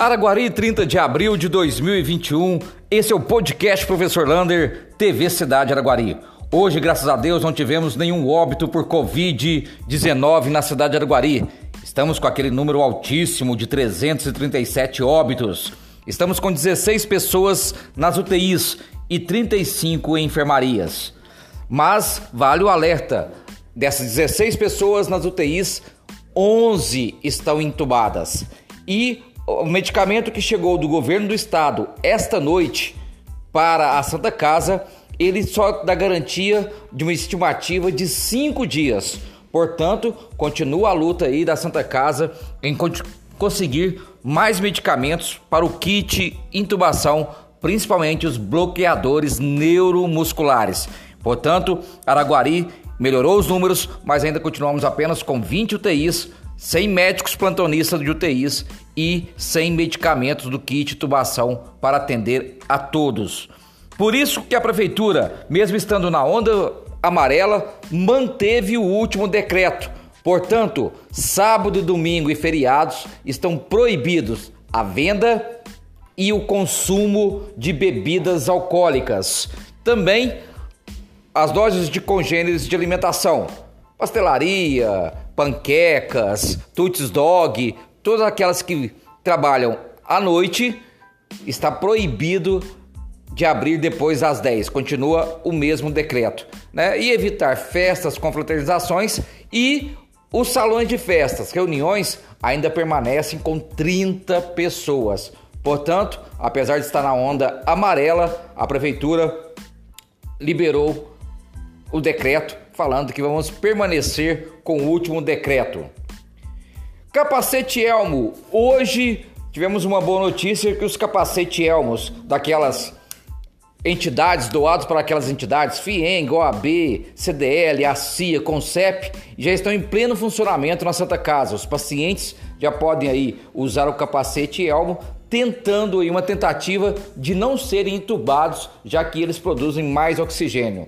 Araguari, 30 de abril de 2021. Esse é o podcast Professor Lander, TV Cidade Araguari. Hoje, graças a Deus, não tivemos nenhum óbito por Covid-19 na cidade de Araguari. Estamos com aquele número altíssimo de 337 óbitos. Estamos com 16 pessoas nas UTIs e 35 em enfermarias. Mas vale o alerta: dessas 16 pessoas nas UTIs, 11 estão entubadas. E o medicamento que chegou do governo do estado esta noite para a Santa Casa, ele só dá garantia de uma estimativa de cinco dias. Portanto, continua a luta aí da Santa Casa em conseguir mais medicamentos para o kit intubação, principalmente os bloqueadores neuromusculares. Portanto, Araguari melhorou os números, mas ainda continuamos apenas com 20 UTIs sem médicos plantonistas de UTIs e sem medicamentos do kit tubação para atender a todos. Por isso que a prefeitura, mesmo estando na onda amarela, manteve o último decreto. Portanto, sábado, domingo e feriados estão proibidos a venda e o consumo de bebidas alcoólicas. Também as doses de congêneres de alimentação, pastelaria, panquecas, tuts dog, todas aquelas que trabalham à noite, está proibido de abrir depois das 10. Continua o mesmo decreto, né? E evitar festas, confraternizações e os salões de festas, reuniões ainda permanecem com 30 pessoas. Portanto, apesar de estar na onda amarela, a prefeitura liberou o decreto falando que vamos permanecer com o último decreto. Capacete Elmo. Hoje tivemos uma boa notícia que os capacete Elmos daquelas entidades doados para aquelas entidades, FIENG, OAB, CDL, ACIA, CONCEP, já estão em pleno funcionamento na Santa Casa. Os pacientes já podem aí usar o capacete Elmo, tentando aí uma tentativa de não serem entubados, já que eles produzem mais oxigênio.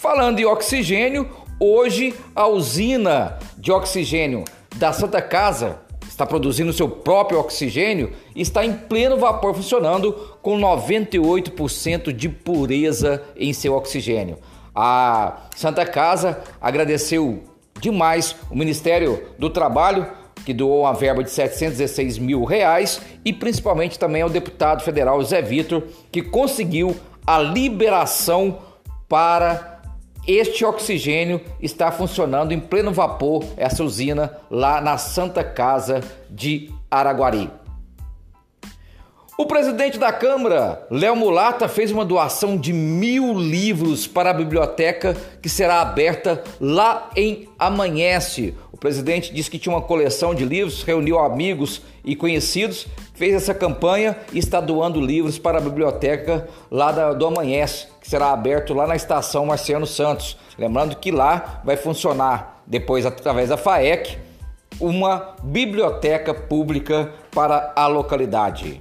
Falando em oxigênio, hoje a usina de oxigênio da Santa Casa está produzindo seu próprio oxigênio e está em pleno vapor funcionando com 98% de pureza em seu oxigênio. A Santa Casa agradeceu demais o Ministério do Trabalho que doou uma verba de 716 mil reais e principalmente também ao deputado federal Zé Vitor que conseguiu a liberação para este oxigênio está funcionando em pleno vapor, essa usina lá na Santa Casa de Araguari. O presidente da Câmara, Léo Mulata, fez uma doação de mil livros para a biblioteca que será aberta lá em Amanhece. O presidente disse que tinha uma coleção de livros, reuniu amigos e conhecidos, fez essa campanha e está doando livros para a biblioteca lá do Amanhece, que será aberto lá na estação Marciano Santos. Lembrando que lá vai funcionar, depois através da FAEC, uma biblioteca pública para a localidade.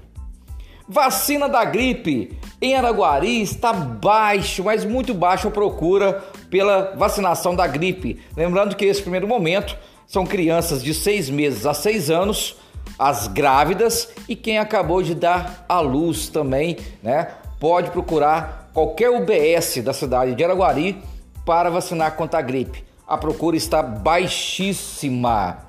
Vacina da gripe em Araguari está baixo, mas muito baixo a procura pela vacinação da gripe. Lembrando que esse primeiro momento são crianças de seis meses a seis anos, as grávidas e quem acabou de dar à luz também, né? Pode procurar qualquer UBS da cidade de Araguari para vacinar contra a gripe. A procura está baixíssima.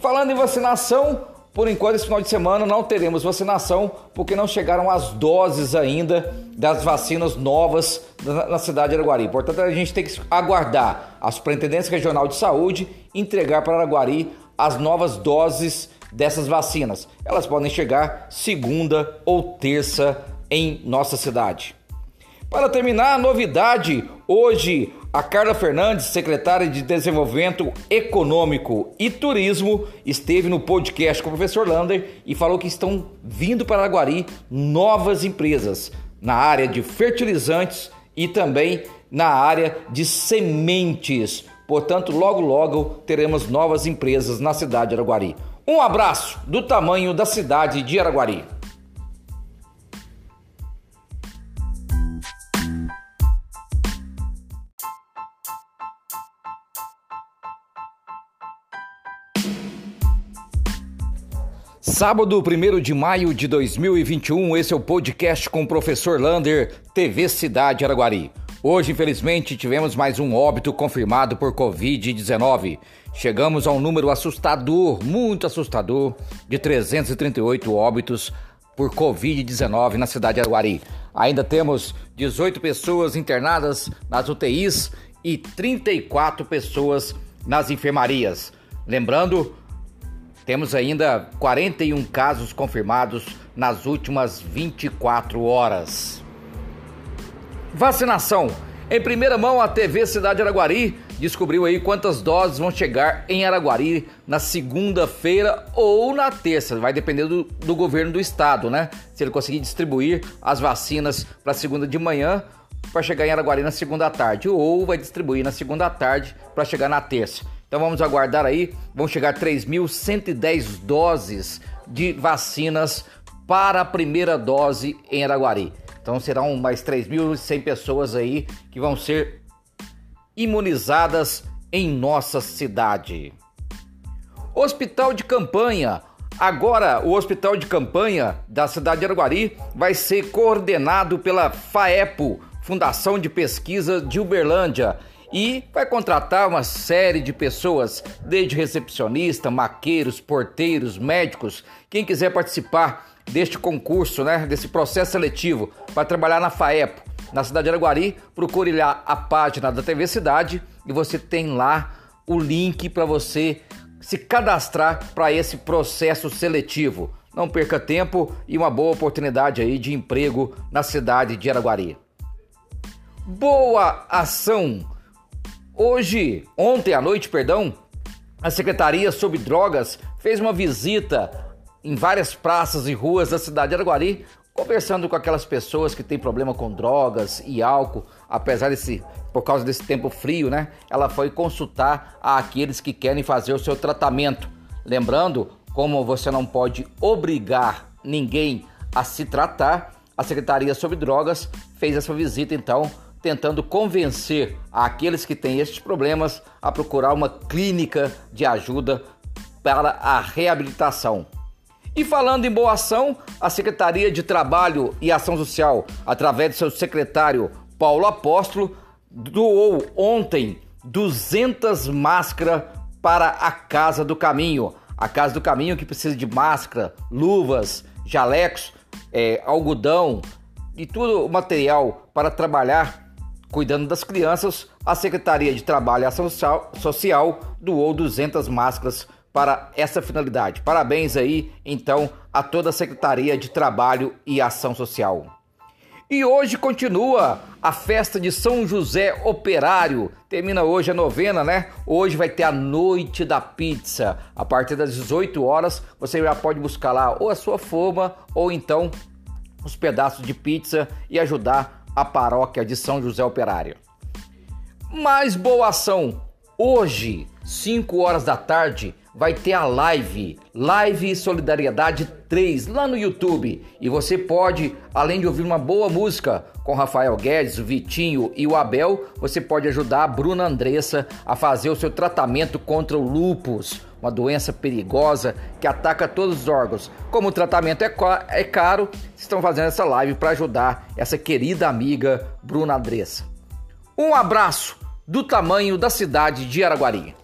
Falando em vacinação, por enquanto, esse final de semana não teremos vacinação porque não chegaram as doses ainda das vacinas novas na cidade de Araguari. Portanto, a gente tem que aguardar a Superintendência Regional de Saúde entregar para Araguari as novas doses dessas vacinas. Elas podem chegar segunda ou terça em nossa cidade. Para terminar, a novidade: hoje a Carla Fernandes, secretária de Desenvolvimento Econômico e Turismo, esteve no podcast com o professor Lander e falou que estão vindo para Araguari novas empresas na área de fertilizantes e também na área de sementes. Portanto, logo logo teremos novas empresas na cidade de Araguari. Um abraço do tamanho da cidade de Araguari. Sábado, 1 de maio de 2021, esse é o podcast com o professor Lander, TV Cidade Araguari. Hoje, infelizmente, tivemos mais um óbito confirmado por Covid-19. Chegamos a um número assustador, muito assustador, de 338 óbitos por Covid-19 na cidade de Araguari. Ainda temos 18 pessoas internadas nas UTIs e 34 pessoas nas enfermarias. Lembrando, temos ainda 41 casos confirmados nas últimas 24 horas. Vacinação. Em primeira mão, a TV Cidade Araguari descobriu aí quantas doses vão chegar em Araguari na segunda-feira ou na terça. Vai depender do, do, governo do estado, né? Se ele conseguir distribuir as vacinas para segunda de manhã para chegar em Araguari na segunda tarde, ou vai distribuir na segunda tarde para chegar na terça. Então vamos aguardar aí, vão chegar 3.110 doses de vacinas para a primeira dose em Araguari. Então serão mais 3.100 pessoas aí que vão ser imunizadas em nossa cidade. Hospital de campanha. Agora, o hospital de campanha da cidade de Araguari vai ser coordenado pela FAEPO, Fundação de Pesquisa de Uberlândia, e vai contratar uma série de pessoas, desde recepcionista, maqueiros, porteiros, médicos, quem quiser participar deste concurso, né, desse processo seletivo para trabalhar na FAEPO, na cidade de Araguari, procure lá a página da TV Cidade e você tem lá o link para você se cadastrar para esse processo seletivo. Não perca tempo e uma boa oportunidade aí de emprego na cidade de Araguari. Boa ação Hoje, ontem à noite, perdão, a Secretaria sobre Drogas fez uma visita em várias praças e ruas da cidade de Araguari, conversando com aquelas pessoas que têm problema com drogas e álcool, apesar desse por causa desse tempo frio, né? Ela foi consultar aqueles que querem fazer o seu tratamento. Lembrando, como você não pode obrigar ninguém a se tratar, a Secretaria sobre Drogas fez essa visita então tentando convencer aqueles que têm estes problemas a procurar uma clínica de ajuda para a reabilitação. E falando em boa ação, a Secretaria de Trabalho e Ação Social, através do seu secretário Paulo Apóstolo, doou ontem 200 máscaras para a Casa do Caminho. A Casa do Caminho que precisa de máscara, luvas, jalecos, é, algodão e todo o material para trabalhar Cuidando das crianças, a Secretaria de Trabalho e Ação Social doou 200 máscaras para essa finalidade. Parabéns aí, então, a toda a Secretaria de Trabalho e Ação Social. E hoje continua a festa de São José Operário. Termina hoje a novena, né? Hoje vai ter a noite da pizza. A partir das 18 horas, você já pode buscar lá ou a sua forma ou então os pedaços de pizza e ajudar a paróquia de São José Operário. Mais boa ação! Hoje, 5 horas da tarde, vai ter a live, Live Solidariedade 3, lá no YouTube. E você pode, além de ouvir uma boa música com Rafael Guedes, o Vitinho e o Abel, você pode ajudar a Bruna Andressa a fazer o seu tratamento contra o lupus, uma doença perigosa que ataca todos os órgãos. Como o tratamento é, é caro, estão fazendo essa live para ajudar essa querida amiga Bruna Andressa. Um abraço do tamanho da cidade de Araguari.